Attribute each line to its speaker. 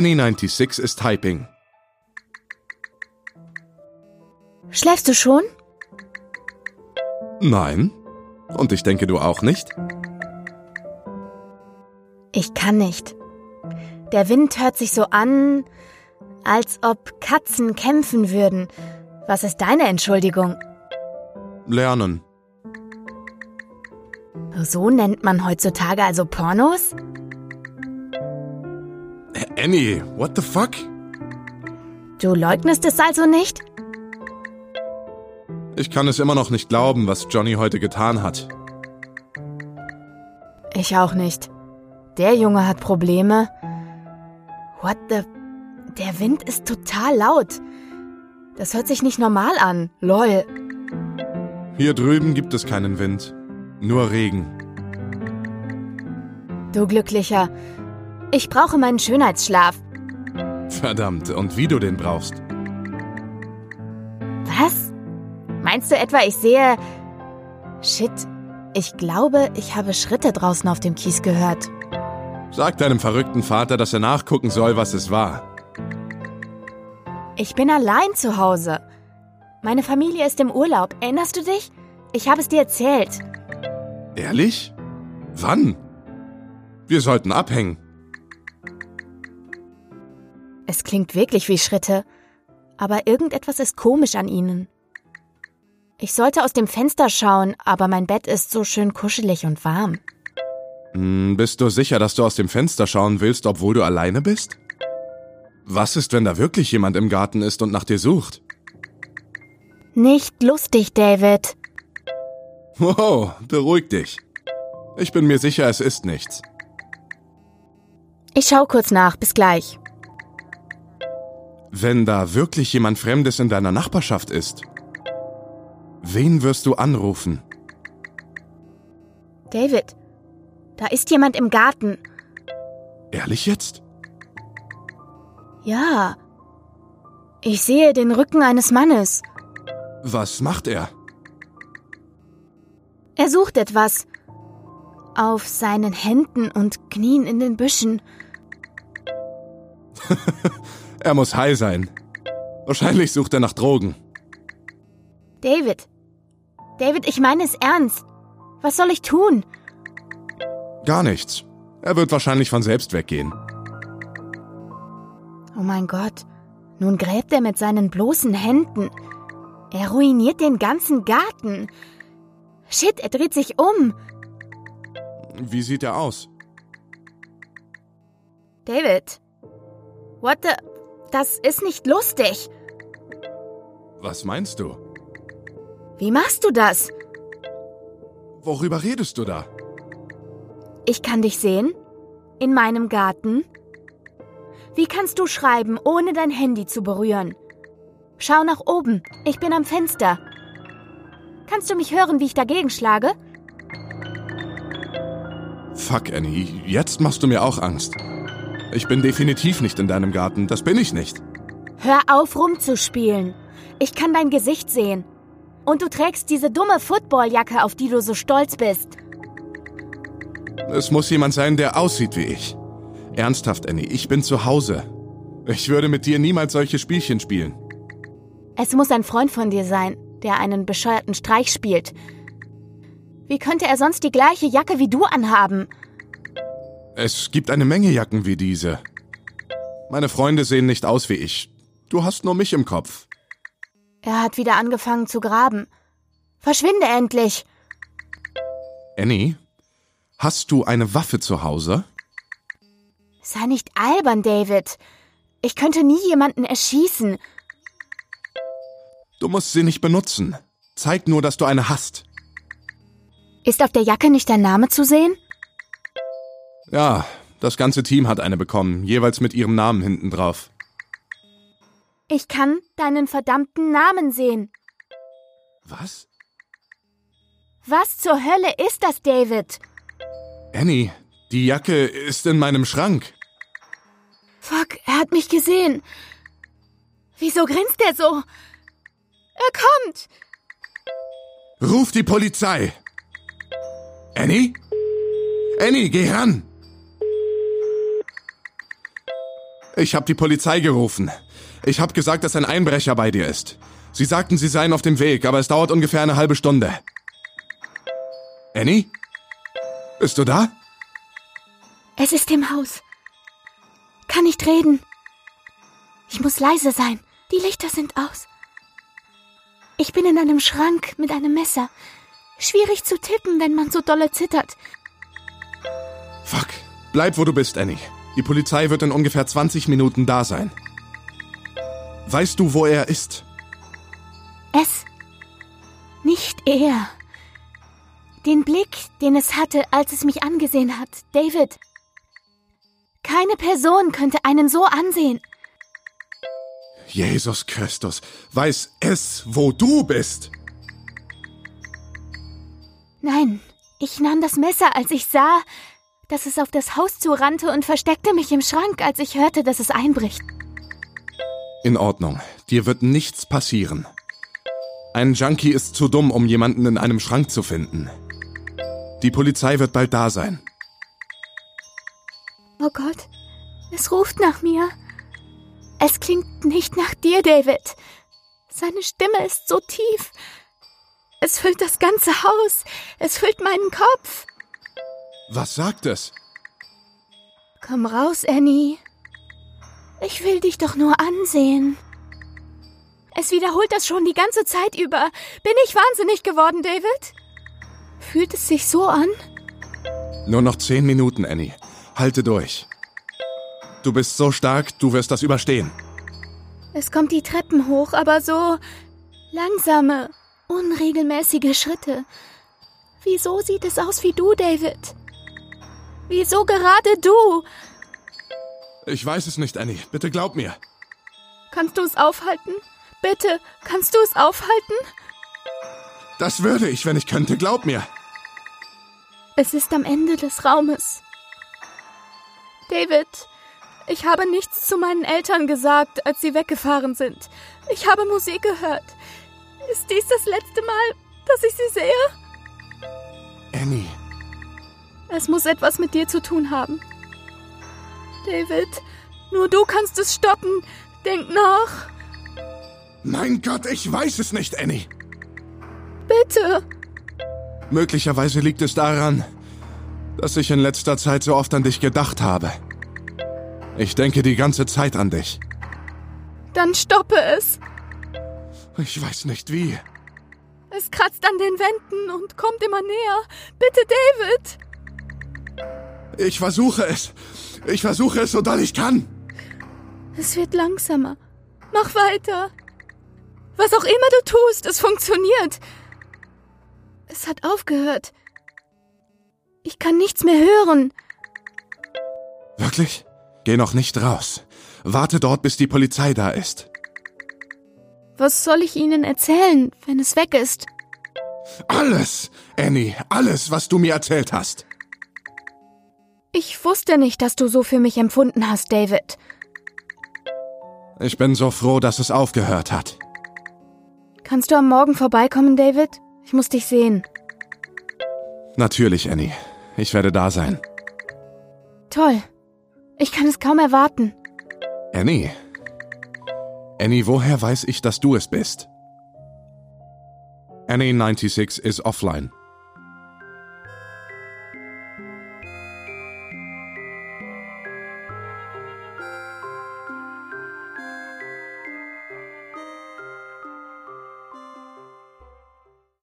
Speaker 1: Annie96 ist typing.
Speaker 2: Schläfst du schon?
Speaker 1: Nein. Und ich denke, du auch nicht?
Speaker 2: Ich kann nicht. Der Wind hört sich so an, als ob Katzen kämpfen würden. Was ist deine Entschuldigung?
Speaker 1: Lernen.
Speaker 2: So nennt man heutzutage also Pornos?
Speaker 1: Annie, what the fuck?
Speaker 2: Du leugnest es also nicht?
Speaker 1: Ich kann es immer noch nicht glauben, was Johnny heute getan hat.
Speaker 2: Ich auch nicht. Der Junge hat Probleme. What the... Der Wind ist total laut. Das hört sich nicht normal an. Lol.
Speaker 1: Hier drüben gibt es keinen Wind. Nur Regen.
Speaker 2: Du Glücklicher. Ich brauche meinen Schönheitsschlaf.
Speaker 1: Verdammt, und wie du den brauchst.
Speaker 2: Was? Meinst du etwa, ich sehe... Shit. Ich glaube, ich habe Schritte draußen auf dem Kies gehört.
Speaker 1: Sag deinem verrückten Vater, dass er nachgucken soll, was es war.
Speaker 2: Ich bin allein zu Hause. Meine Familie ist im Urlaub. Erinnerst du dich? Ich habe es dir erzählt.
Speaker 1: Ehrlich? Wann? Wir sollten abhängen.
Speaker 2: Es klingt wirklich wie Schritte, aber irgendetwas ist komisch an ihnen. Ich sollte aus dem Fenster schauen, aber mein Bett ist so schön kuschelig und warm.
Speaker 1: Hm, bist du sicher, dass du aus dem Fenster schauen willst, obwohl du alleine bist? Was ist, wenn da wirklich jemand im Garten ist und nach dir sucht?
Speaker 2: Nicht lustig, David.
Speaker 1: Wow, beruhig dich. Ich bin mir sicher, es ist nichts.
Speaker 2: Ich schau kurz nach, bis gleich.
Speaker 1: Wenn da wirklich jemand Fremdes in deiner Nachbarschaft ist, wen wirst du anrufen?
Speaker 2: David, da ist jemand im Garten.
Speaker 1: Ehrlich jetzt?
Speaker 2: Ja. Ich sehe den Rücken eines Mannes.
Speaker 1: Was macht er?
Speaker 2: Er sucht etwas. Auf seinen Händen und Knien in den Büschen.
Speaker 1: er muss high sein. Wahrscheinlich sucht er nach Drogen.
Speaker 2: David. David, ich meine es ernst. Was soll ich tun?
Speaker 1: Gar nichts. Er wird wahrscheinlich von selbst weggehen.
Speaker 2: Oh mein Gott. Nun gräbt er mit seinen bloßen Händen. Er ruiniert den ganzen Garten. Shit, er dreht sich um.
Speaker 1: Wie sieht er aus?
Speaker 2: David. What the... Das ist nicht lustig.
Speaker 1: Was meinst du?
Speaker 2: Wie machst du das?
Speaker 1: Worüber redest du da?
Speaker 2: Ich kann dich sehen? In meinem Garten? Wie kannst du schreiben, ohne dein Handy zu berühren? Schau nach oben. Ich bin am Fenster. Kannst du mich hören, wie ich dagegen schlage?
Speaker 1: Fuck, Annie. Jetzt machst du mir auch Angst. Ich bin definitiv nicht in deinem Garten. Das bin ich nicht.
Speaker 2: Hör auf, rumzuspielen. Ich kann dein Gesicht sehen. Und du trägst diese dumme Footballjacke, auf die du so stolz bist.
Speaker 1: Es muss jemand sein, der aussieht wie ich. Ernsthaft, Annie, ich bin zu Hause. Ich würde mit dir niemals solche Spielchen spielen.
Speaker 2: Es muss ein Freund von dir sein, der einen bescheuerten Streich spielt. Wie könnte er sonst die gleiche Jacke wie du anhaben?
Speaker 1: Es gibt eine Menge Jacken wie diese. Meine Freunde sehen nicht aus wie ich. Du hast nur mich im Kopf.
Speaker 2: Er hat wieder angefangen zu graben. Verschwinde endlich!
Speaker 1: Annie, hast du eine Waffe zu Hause?
Speaker 2: Sei nicht albern, David. Ich könnte nie jemanden erschießen.
Speaker 1: Du musst sie nicht benutzen. Zeig nur, dass du eine hast.
Speaker 2: Ist auf der Jacke nicht dein Name zu sehen?
Speaker 1: Ja, das ganze Team hat eine bekommen, jeweils mit ihrem Namen hinten drauf.
Speaker 2: Ich kann deinen verdammten Namen sehen.
Speaker 1: Was?
Speaker 2: Was zur Hölle ist das, David?
Speaker 1: Annie, die Jacke ist in meinem Schrank.
Speaker 2: Fuck, er hat mich gesehen. Wieso grinst er so? Er kommt!
Speaker 1: Ruf die Polizei! Annie? Annie, geh ran! Ich habe die Polizei gerufen. Ich habe gesagt, dass ein Einbrecher bei dir ist. Sie sagten, sie seien auf dem Weg, aber es dauert ungefähr eine halbe Stunde. Annie? Bist du da?
Speaker 2: Es ist im Haus. Kann nicht reden. Ich muss leise sein. Die Lichter sind aus. Ich bin in einem Schrank mit einem Messer. Schwierig zu tippen, wenn man so dolle zittert.
Speaker 1: Fuck. Bleib, wo du bist, Annie. Die Polizei wird in ungefähr 20 Minuten da sein. Weißt du, wo er ist?
Speaker 2: Es. Nicht er. Den Blick, den es hatte, als es mich angesehen hat. David. Keine Person könnte einen so ansehen.
Speaker 1: Jesus Christus, weiß es, wo du bist?
Speaker 2: Nein, ich nahm das Messer, als ich sah, dass es auf das Haus zurannte und versteckte mich im Schrank, als ich hörte, dass es einbricht.
Speaker 1: In Ordnung. Dir wird nichts passieren. Ein Junkie ist zu dumm, um jemanden in einem Schrank zu finden. Die Polizei wird bald da sein.
Speaker 2: Oh Gott, es ruft nach mir. Es klingt nicht nach dir, David. Seine Stimme ist so tief. Es füllt das ganze Haus. Es füllt meinen Kopf.
Speaker 1: Was sagt es?
Speaker 2: Komm raus, Annie. Ich will dich doch nur ansehen. Es wiederholt das schon die ganze Zeit über. Bin ich wahnsinnig geworden, David? Fühlt es sich so an?
Speaker 1: Nur noch zehn Minuten, Annie. Halte durch. Du bist so stark, du wirst das überstehen.
Speaker 2: Es kommt die Treppen hoch, aber so langsame, unregelmäßige Schritte. Wieso sieht es aus wie du, David? Wieso gerade du?
Speaker 1: Ich weiß es nicht, Annie. Bitte glaub mir.
Speaker 2: Kannst du es aufhalten? Bitte, kannst du es aufhalten?
Speaker 1: Das würde ich, wenn ich könnte, glaub mir.
Speaker 2: Es ist am Ende des Raumes. David, ich habe nichts zu meinen Eltern gesagt, als sie weggefahren sind. Ich habe Musik gehört. Ist dies das letzte Mal, dass ich sie sehe? Es muss etwas mit dir zu tun haben. David, nur du kannst es stoppen. Denk nach.
Speaker 1: Mein Gott, ich weiß es nicht, Annie.
Speaker 2: Bitte.
Speaker 1: Möglicherweise liegt es daran, dass ich in letzter Zeit so oft an dich gedacht habe. Ich denke die ganze Zeit an dich.
Speaker 2: Dann stoppe es.
Speaker 1: Ich weiß nicht wie.
Speaker 2: Es kratzt an den Wänden und kommt immer näher. Bitte, David.
Speaker 1: Ich versuche es. Ich versuche es, so doll ich kann.
Speaker 2: Es wird langsamer. Mach weiter. Was auch immer du tust, es funktioniert. Es hat aufgehört. Ich kann nichts mehr hören.
Speaker 1: Wirklich? Geh noch nicht raus. Warte dort, bis die Polizei da ist.
Speaker 2: Was soll ich Ihnen erzählen, wenn es weg ist?
Speaker 1: Alles, Annie, alles, was du mir erzählt hast.
Speaker 2: Ich wusste nicht, dass du so für mich empfunden hast, David.
Speaker 1: Ich bin so froh, dass es aufgehört hat.
Speaker 2: Kannst du am Morgen vorbeikommen, David? Ich muss dich sehen.
Speaker 1: Natürlich, Annie. Ich werde da sein.
Speaker 2: Toll. Ich kann es kaum erwarten.
Speaker 1: Annie. Annie, woher weiß ich, dass du es bist? Annie 96 ist offline.